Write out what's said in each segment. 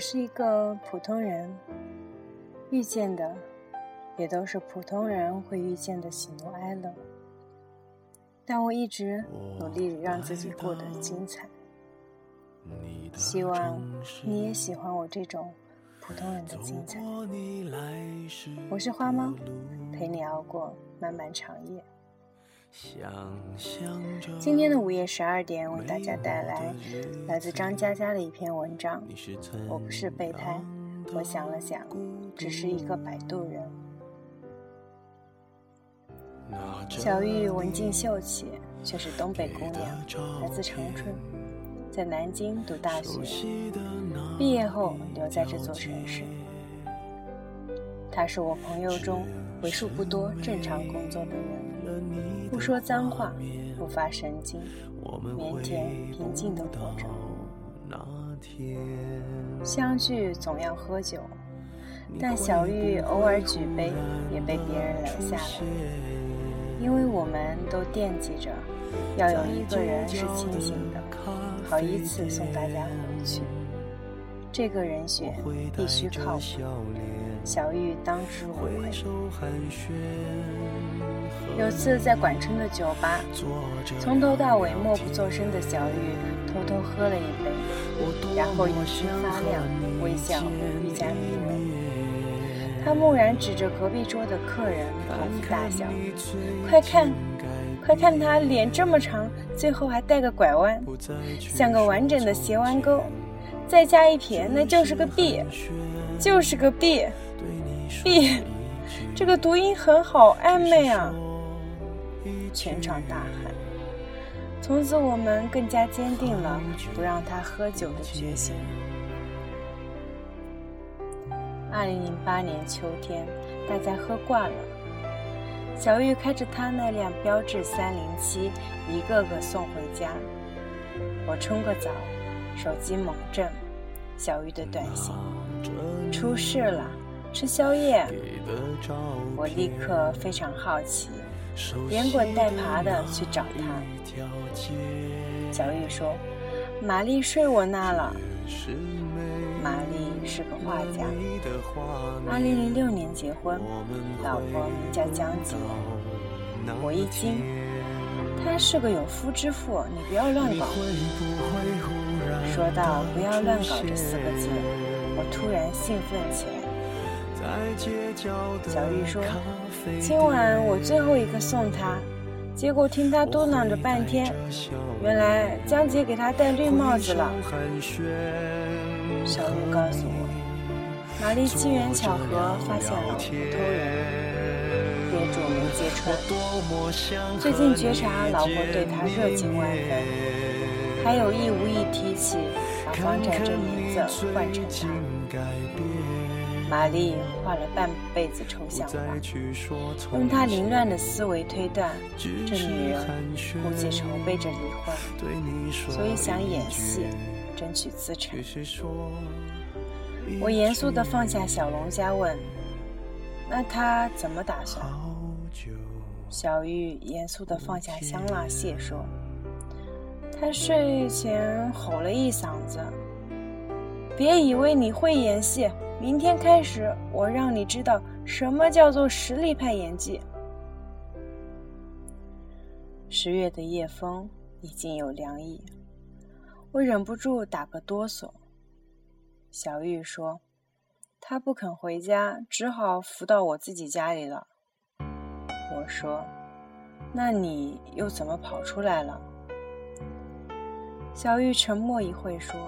是一个普通人，遇见的也都是普通人会遇见的喜怒哀乐。但我一直努力让自己过得精彩，希望你也喜欢我这种普通人的精彩。我是花猫，陪你熬过漫漫长夜。今天的午夜十二点，为大家带来来自张嘉佳的一篇文章。我不是备胎，我想了想，只是一个摆渡人。小玉文静秀气，却是东北姑娘，来自长春，在南京读大学，毕业后留在这座城市。她是我朋友中为数不多正常工作的人，不说脏话，不发神经，腼腆平静的活着。相聚总要喝酒，但小玉偶尔举杯，也被别人拦下了。因为我们都惦记着，要有一个人是清醒的，好依次送大家回去。这个人选必须靠谱。小玉当之无愧。有次在管春的酒吧，从头到尾默不作声的小雨偷偷喝了一杯，然后眼睛发亮，微笑愈加迷人。他蓦然指着隔壁桌的客人，捧腹大笑：“快看，快看他脸这么长，最后还带个拐弯，像个完整的斜弯钩，再加一撇，那就是个 B，就是个 B，B，这个读音很好，暧昧啊！”全场大喊。从此，我们更加坚定了不让他喝酒的决心。二零零八年秋天，大家喝惯了。小玉开着他那辆标致三零七，一个个送回家。我冲个澡，手机猛震，小玉的短信：出事了，吃宵夜。我立刻非常好奇，连滚带爬的去找他。小玉说：“玛丽睡我那了。”玛丽是个画家，二零零六年结婚，老婆名叫江洁。我一惊，他是个有夫之妇，你不要乱搞。说到“不要乱搞”这四个字，我突然兴奋起来。小玉说：“今晚我最后一个送他。”结果听他嘟囔着半天，原来江姐给他戴绿帽子了。小玉告诉我，玛丽机缘巧合发现了普通人，憋住没揭穿。最近觉察老婆对他热情万分，还有意无意提起把房产证名字换成他。玛丽画了半辈子抽象画，用她凌乱的思维推断，这女人估计筹备着离婚，所以想演戏，争取资产。我严肃地放下小龙虾，问：“那他怎么打算？”小玉严肃地放下香辣蟹，说：“他睡前吼了一嗓子，别以为你会演戏。”明天开始，我让你知道什么叫做实力派演技。十月的夜风已经有凉意，我忍不住打个哆嗦。小玉说：“他不肯回家，只好扶到我自己家里了。”我说：“那你又怎么跑出来了？”小玉沉默一会说。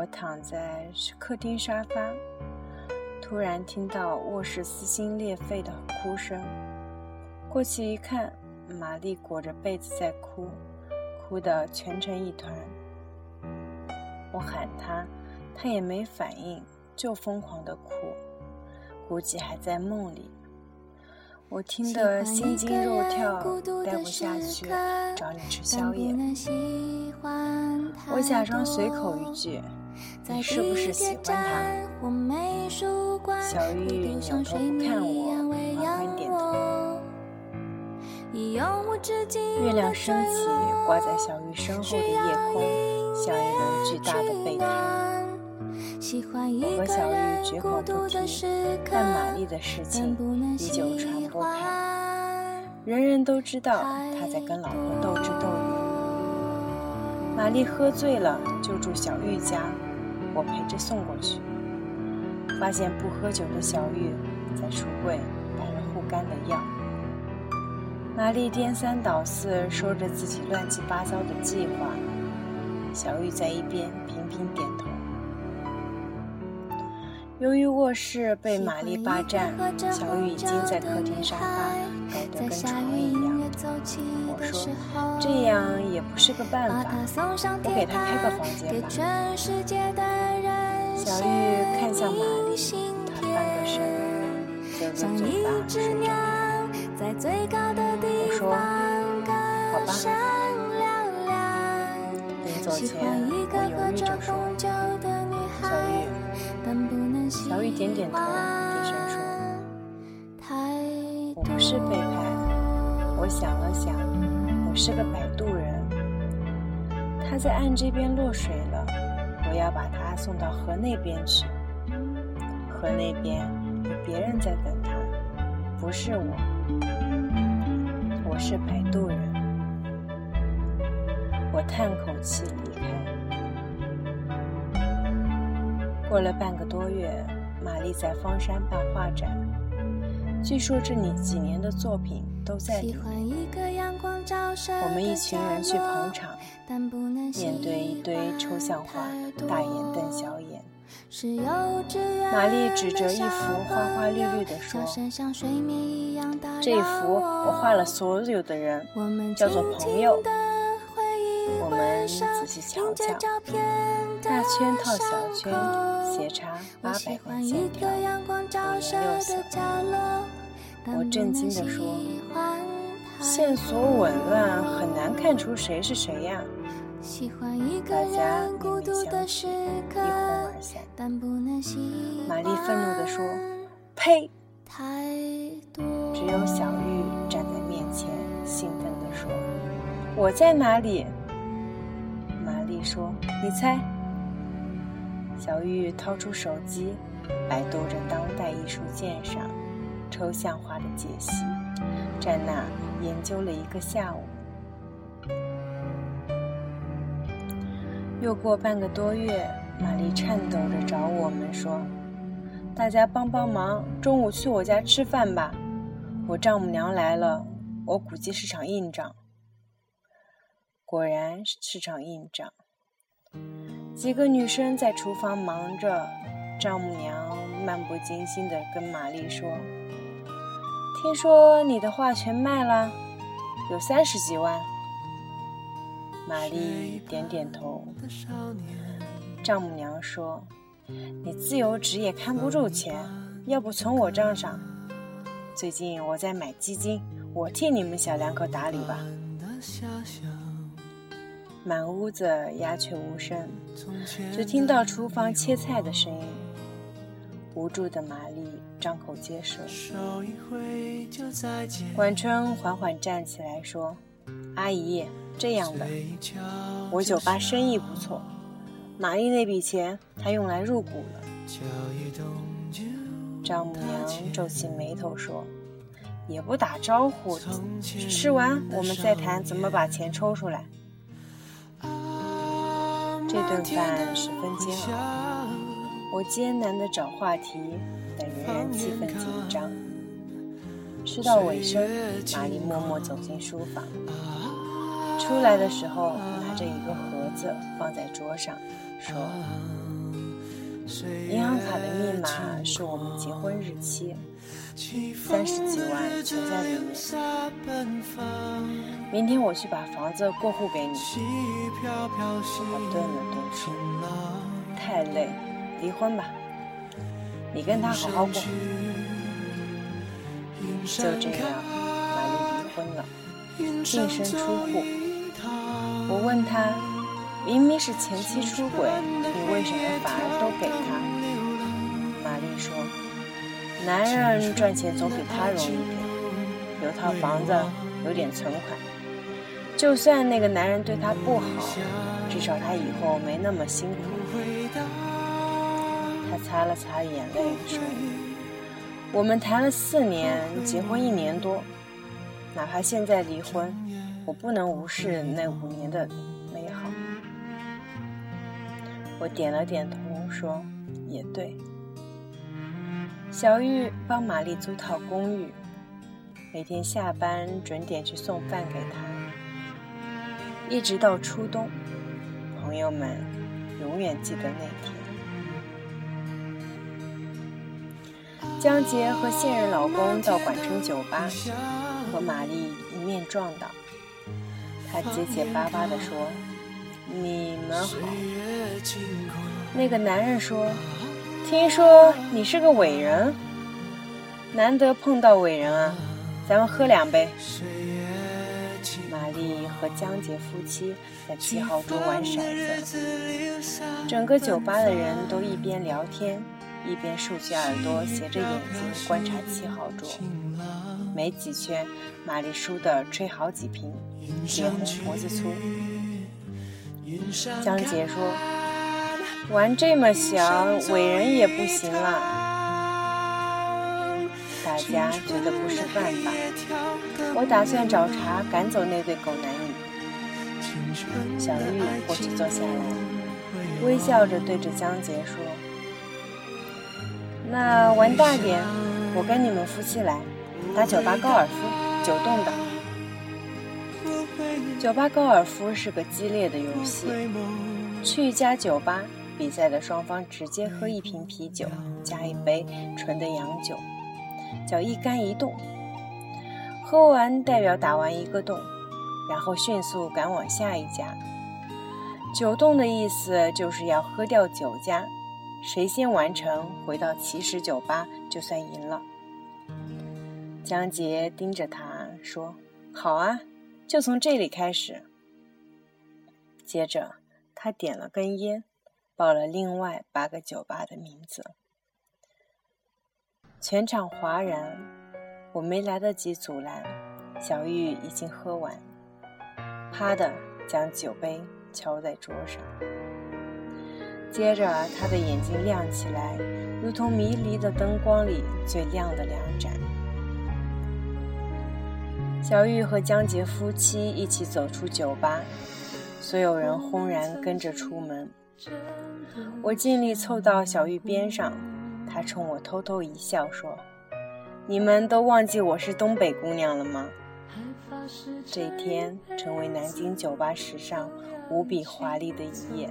我躺在客厅沙发，突然听到卧室撕心裂肺的哭声。过去一看，玛丽裹着被子在哭，哭得蜷成一团。我喊她，她也没反应，就疯狂的哭，估计还在梦里。我听得心惊肉跳，待不下去，找你吃宵夜。我假装随口一句。你是不是喜欢他？小玉扭头不看我，缓缓点头。月亮升起，挂在小玉身后的夜空，像一轮巨大的备胎。我和小玉绝口不提，但玛丽的事情依旧传播开，人人都知道他在跟老婆斗智斗勇。玛丽喝醉了就住小玉家，我陪着送过去，发现不喝酒的小玉在橱柜摆了护肝的药。玛丽颠三倒四说着自己乱七八糟的计划，小玉在一边频频点头。由于卧室被玛丽霸占，小雨已经在客厅沙发搞得跟床一样。我说：“这样也不是个办法，我给她开个房间吧。”小玉看向玛丽，她翻个身，遮着嘴巴睡着。我说：“好吧。”临走前，我犹豫着说：“小玉。”小雨点点头，低声说：“我不是背叛。我想了想，我是个摆渡人。他在岸这边落水了，我要把他送到河那边去。河那边有别人在等他，不是我。”我是摆渡人，我叹口气离开。过了半个多月，玛丽在方山办画展，据说这里几年的作品都在里面。我们一群人去捧场，面对一堆抽象画，大眼瞪小眼。玛丽指着一幅花花绿绿的说：“这幅我画了所有的人，叫做朋友。我们仔细瞧瞧，大圈套小圈，斜插八百块线条，五颜六色。”我震惊地说：“线索紊乱，很难看出谁是谁呀。”大家面面相觑，一哄而散。玛丽愤怒地说：“呸！”只有小玉站在面前，兴奋地说：“我在哪里？”玛丽说：“你猜。”小玉掏出手机，百度着当代艺术鉴赏、抽象画的解析，在那研究了一个下午。又过半个多月，玛丽颤抖着找我们说：“大家帮帮忙，中午去我家吃饭吧。我丈母娘来了，我估计是场硬仗。”果然是场硬仗。几个女生在厨房忙着，丈母娘漫不经心地跟玛丽说：“听说你的画全卖了，有三十几万。”玛丽点点头。丈母娘说：“你自由职业看不住钱，要不存我账上？最近我在买基金，我替你们小两口打理吧。”满屋子鸦雀无声，只听到厨房切菜的声音。无助的玛丽张口结舌。管春缓缓站起来说：“阿姨。”这样的，我酒吧生意不错，玛丽那笔钱她用来入股了。丈母娘皱起眉头说：“也不打招呼，吃完我们再谈怎么把钱抽出来。”这顿饭十分煎熬，我艰难地找话题，但仍然气氛紧张。吃到尾声，玛丽默默走进书房。出来的时候，拿着一个盒子放在桌上，说：“银行卡的密码是我们结婚日期，三十几万存在里面。明天我去把房子过户给你。”我顿了顿说：“太累，离婚吧，你跟他好好过。”就这样，玛丽离婚了，净身出户。我问他：“明明是前妻出轨，你为什么反而都给他？”玛丽说：“男人赚钱总比他容易点，有套房子，有点存款。就算那个男人对她不好，至少她以后没那么辛苦。”她擦了擦眼泪说：“我们谈了四年，结婚一年多，哪怕现在离婚，我不能无视那五年的美好。”我点了点头说：“也对。”小玉帮玛丽租套公寓，每天下班准点去送饭给她，一直到初冬。朋友们永远记得那天。江杰和现任老公到管城酒吧，和玛丽一面撞到。他结结巴巴地说：“你们好。”那个男人说：“听说你是个伟人，难得碰到伟人啊，咱们喝两杯。”和江杰夫妻在七号桌玩骰子，整个酒吧的人都一边聊天。一边竖起耳朵，斜着眼睛观察七号桌。没几圈，玛丽输的吹好几瓶，脸红脖子粗。江杰说：“玩这么小，伟人也不行了。”大家觉得不是办法。我打算找茬赶走那对狗男女。小玉过去坐下来，微笑着对着江杰说。那玩大点，我跟你们夫妻来打酒吧高尔夫，九洞的。酒吧高尔夫是个激烈的游戏。去一家酒吧，比赛的双方直接喝一瓶啤酒加一杯纯的洋酒，叫一杆一洞。喝完代表打完一个洞，然后迅速赶往下一家。酒洞的意思就是要喝掉九家。谁先完成，回到起始酒吧就算赢了。江杰盯着他说：“好啊，就从这里开始。”接着他点了根烟，报了另外八个酒吧的名字。全场哗然，我没来得及阻拦，小玉已经喝完，啪的将酒杯敲在桌上。接着，他的眼睛亮起来，如同迷离的灯光里最亮的两盏。小玉和江杰夫妻一起走出酒吧，所有人轰然跟着出门。我尽力凑到小玉边上，她冲我偷偷一笑，说：“你们都忘记我是东北姑娘了吗？”这一天成为南京酒吧史上无比华丽的一页。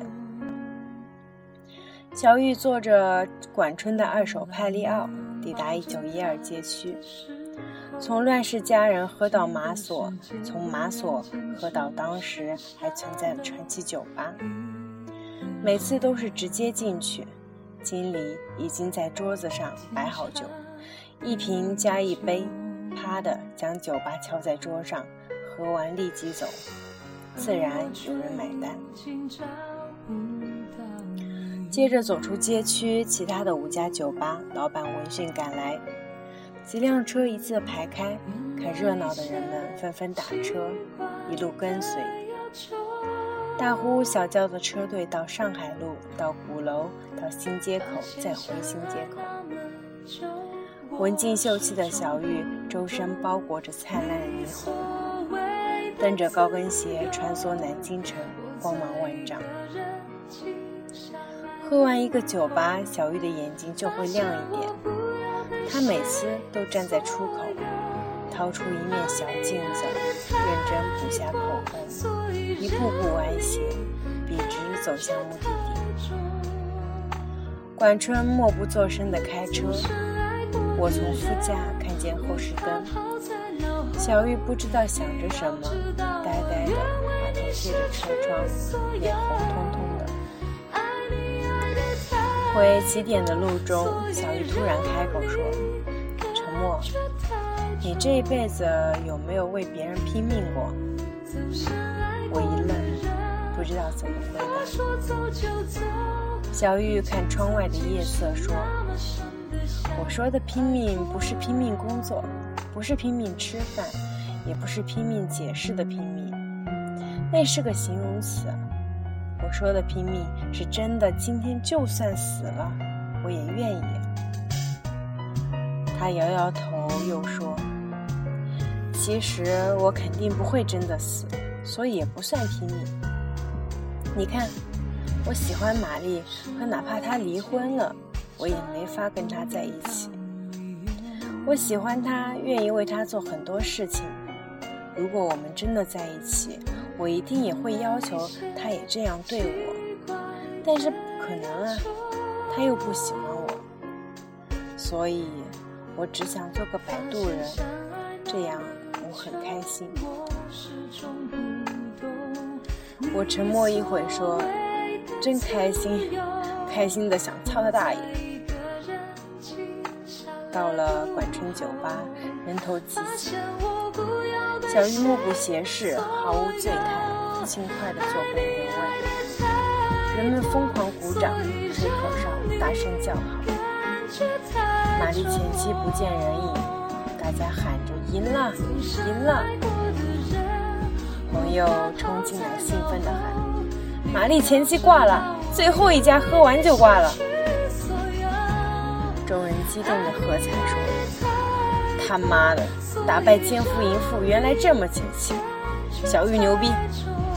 小玉坐着管春的二手派利奥，抵达一九一二街区，从乱世佳人喝到马索，从马索喝到当时还存在的传奇酒吧。每次都是直接进去，经理已经在桌子上摆好酒，一瓶加一杯，啪的将酒吧敲在桌上，喝完立即走，自然有人买单。接着走出街区，其他的五家酒吧老板闻讯赶来，几辆车一字排开，看热闹的人们纷纷打车，一路跟随，大呼小叫的车队到上海路，到鼓楼，到新街口，再回新街口。文静秀气的小玉，周身包裹着灿烂的霓虹，蹬着高跟鞋穿梭南京城，光芒万丈。喝完一个酒吧，小玉的眼睛就会亮一点。她每次都站在出口，掏出一面小镜子，认真补下口红，一步步歪斜，笔直走向目的地。管春默不作声地开车，我从副驾看见后视灯。小玉不知道想着什么，呆呆地把头贴着车窗，脸红彤彤的。回起点的路中，小玉突然开口说：“沉默，你这一辈子有没有为别人拼命过？”我一愣，不知道怎么回答。小玉看窗外的夜色说：“我说的拼命，不是拼命工作，不是拼命吃饭，也不是拼命解释的拼命，那是个形容词。”我说的拼命是真的，今天就算死了，我也愿意。他摇摇头，又说：“其实我肯定不会真的死，所以也不算拼命。你看，我喜欢玛丽，可哪怕她离婚了，我也没法跟他在一起。我喜欢他，愿意为他做很多事情。如果我们真的在一起，我一定也会要求他也这样对我。但是不可能啊，他又不喜欢我，所以。”我只想做个摆渡人，这样我很开心。我沉默一会，说：“真开心，开心的想操他大爷。”到了管春酒吧，人头济济，小玉目不斜视，毫无醉态，轻快地坐回原位。人们疯狂鼓掌，吹口哨，大声叫好。玛丽前妻不见人影，大家喊着赢了，赢了！朋友冲进来，兴奋地喊：“玛丽前妻挂了，最后一家喝完就挂了。”众人激动的喝彩说：“他妈的，打败奸夫淫妇原来这么解气！小玉牛逼，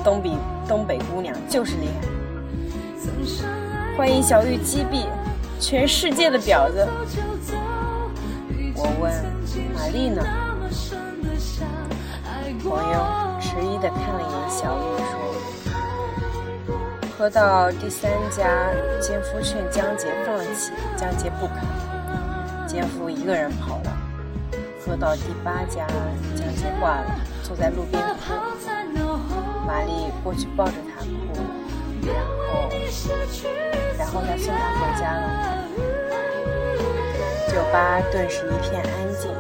东北东北姑娘就是厉害！欢迎小玉击毙全世界的婊子！”我问玛丽呢？朋友迟疑的看了一眼小玉，说：“喝到第三家，奸夫劝江杰放弃，江杰不肯，奸夫一个人跑了。喝到第八家，江杰挂了，坐在路边哭。玛丽过去抱着他哭，然后，然后他送他回家了。”酒吧顿时一片安静。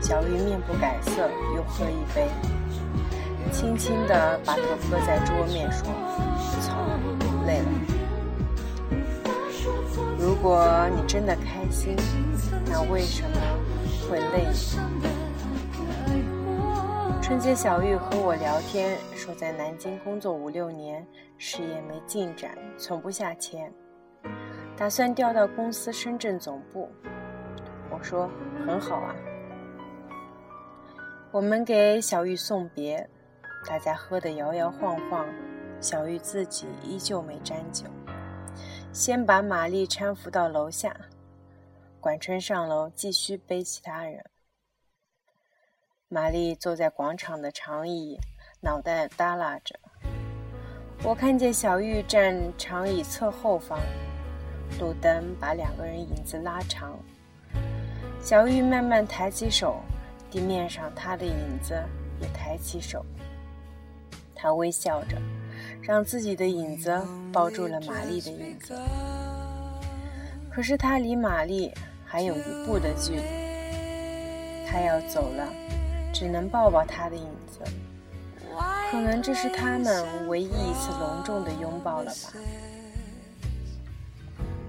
小玉面不改色，又喝一杯，轻轻地把头搁在桌面，说：“操，累了。如果你真的开心，那为什么会累？”春节，小玉和我聊天，说在南京工作五六年，事业没进展，存不下钱。打算调到公司深圳总部，我说很好啊。我们给小玉送别，大家喝得摇摇晃晃，小玉自己依旧没沾酒。先把玛丽搀扶到楼下，管春上楼继续背其他人。玛丽坐在广场的长椅，脑袋耷拉着。我看见小玉站长椅侧后方。路灯把两个人影子拉长，小玉慢慢抬起手，地面上她的影子也抬起手。她微笑着，让自己的影子抱住了玛丽的影子。可是他离玛丽还有一步的距离，他要走了，只能抱抱他的影子。可能这是他们唯一一次隆重的拥抱了吧。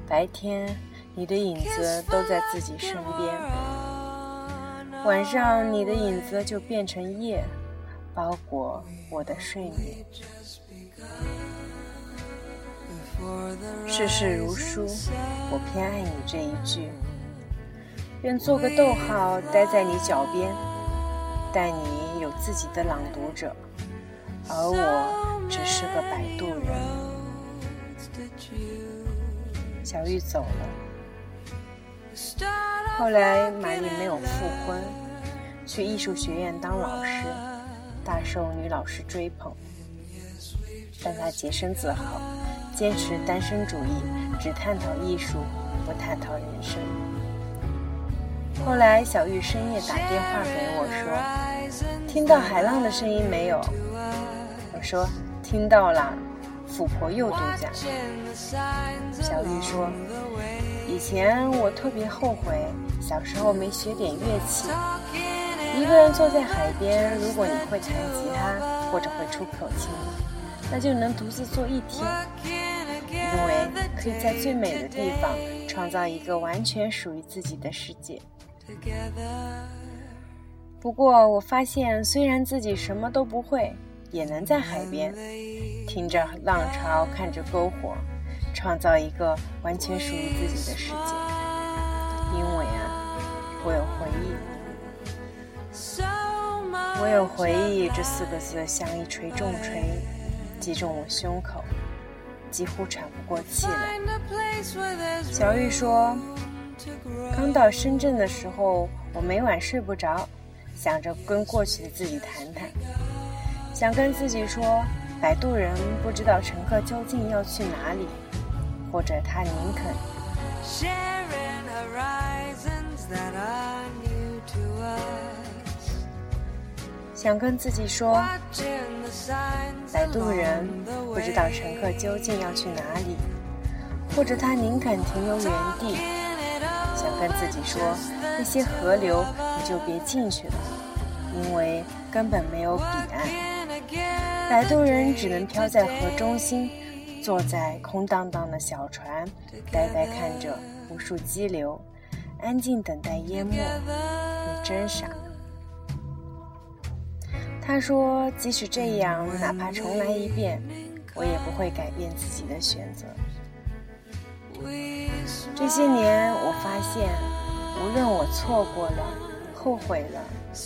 白天，你的影子都在自己身边；晚上，你的影子就变成夜，包裹我的睡眠。世事如书，我偏爱你这一句。愿做个逗号，待在你脚边，待你有自己的朗读者，而我只是个摆渡人。小玉走了，后来玛丽没有复婚，去艺术学院当老师，大受女老师追捧。但他洁身自好，坚持单身主义，只探讨艺术，不探讨人生。后来小玉深夜打电话给我说：“听到海浪的声音没有？”我说：“听到了。”富婆又度假。小玉说：“以前我特别后悔，小时候没学点乐器。一个人坐在海边，如果你会弹吉他或者会出口琴，那就能独自坐一天，因为可以在最美的地方创造一个完全属于自己的世界。不过我发现，虽然自己什么都不会。”也能在海边，听着浪潮，看着篝火，创造一个完全属于自己的世界。因为啊，我有回忆。我有回忆这四个字像一锤重锤，击中我胸口，几乎喘不过气来。小玉说，刚到深圳的时候，我每晚睡不着，想着跟过去的自己谈谈，想跟自己说，摆渡人不知道乘客究竟要去哪里，或者他宁肯。想跟自己说，摆渡人不知道乘客究竟要去哪里，或者他宁肯停留原地。想跟自己说，那些河流你就别进去了，因为根本没有彼岸。摆渡人只能漂在河中心，坐在空荡荡的小船，呆呆看着无数激流，安静等待淹没。你真傻。他说：“即使这样，哪怕重来一遍，我也不会改变自己的选择。这些年，我发现，无论我错过了、后悔了、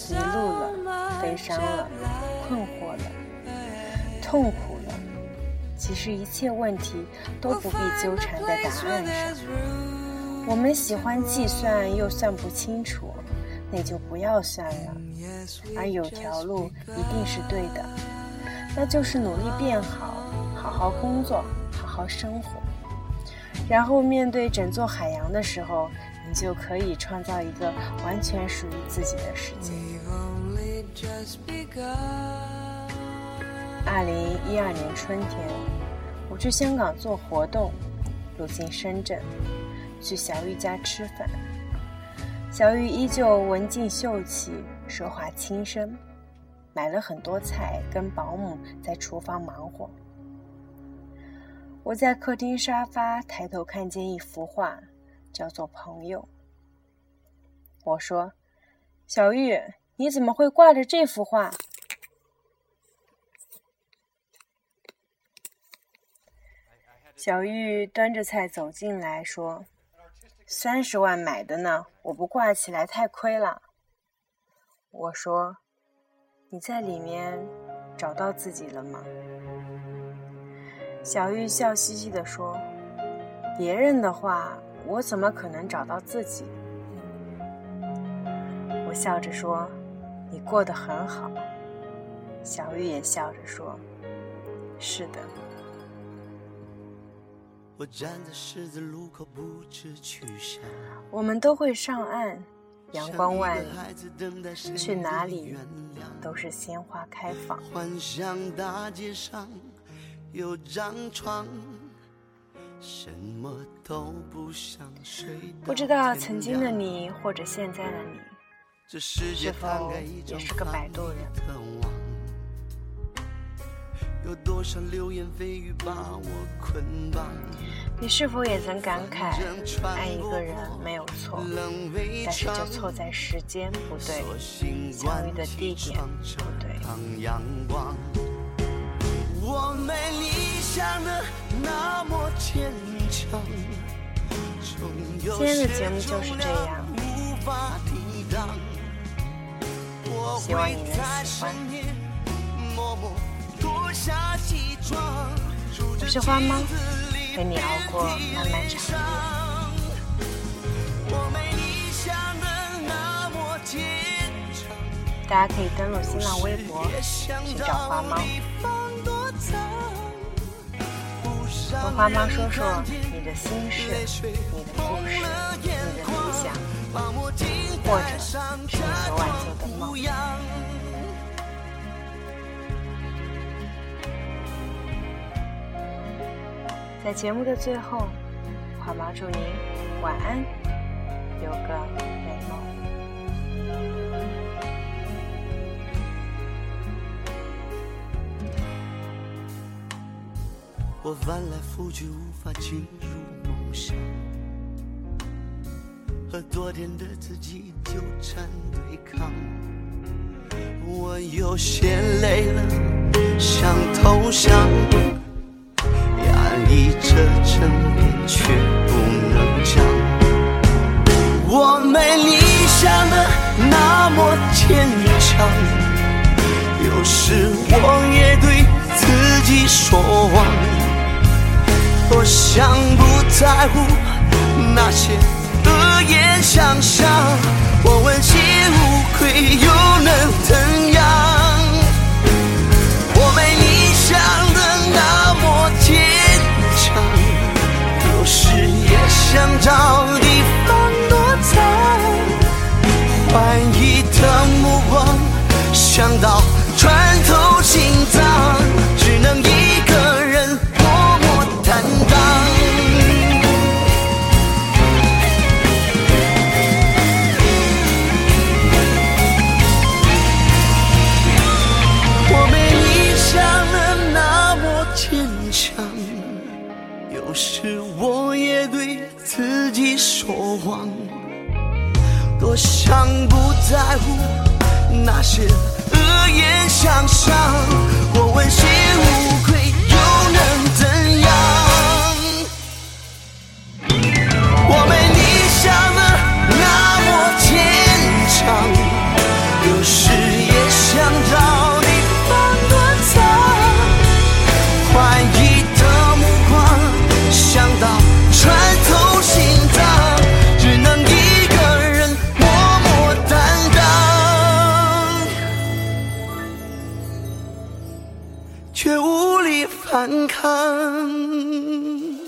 迷路了、悲伤了、困惑了、痛苦了，其实一切问题都不必纠缠在答案上。我们喜欢计算，又算不清楚。”那就不要算了，而有条路一定是对的，那就是努力变好，好好工作，好好生活，然后面对整座海洋的时候，你就可以创造一个完全属于自己的世界。二零一二年春天，我去香港做活动，路经深圳，去小玉家吃饭。小玉依旧文静秀气，说话轻声，买了很多菜，跟保姆在厨房忙活。我在客厅沙发抬头看见一幅画，叫做《朋友》。我说：“小玉，你怎么会挂着这幅画？”小玉端着菜走进来说。三十万买的呢，我不挂起来太亏了。我说：“你在里面找到自己了吗？”小玉笑嘻嘻地说：“别人的话，我怎么可能找到自己？”我笑着说：“你过得很好。”小玉也笑着说：“是的。”我站在十字路口不知去向。我们都会上岸，阳光万里，去哪里都是鲜花开放。幻想大街上有张床，什么都不想睡。不知道曾经的你或者现在的你，是否也是个摆渡人？有多少流言蜚语把我捆绑？你是否也曾感慨，爱一个人没有错，但是就错在时间不对，相遇的地点不对。今天的节目就是这样，希望你能喜欢。我是花猫。陪你熬过漫漫长夜。大家可以登录新浪微博寻找花猫，和花猫说说你的心事、你的故事、你的理想，或者是你昨晚做的梦。在节目的最后，花猫祝您晚安，有个美梦。我翻来覆去无法进入梦乡，和昨天的自己纠缠对抗，我有些累了，想投降。身边却不能讲。我没你想的那么坚强，有时我也对自己说谎，多想不在乎那些恶言相向，我问心无愧又能怎样？想找地方躲藏。怀疑的目光，想到看看。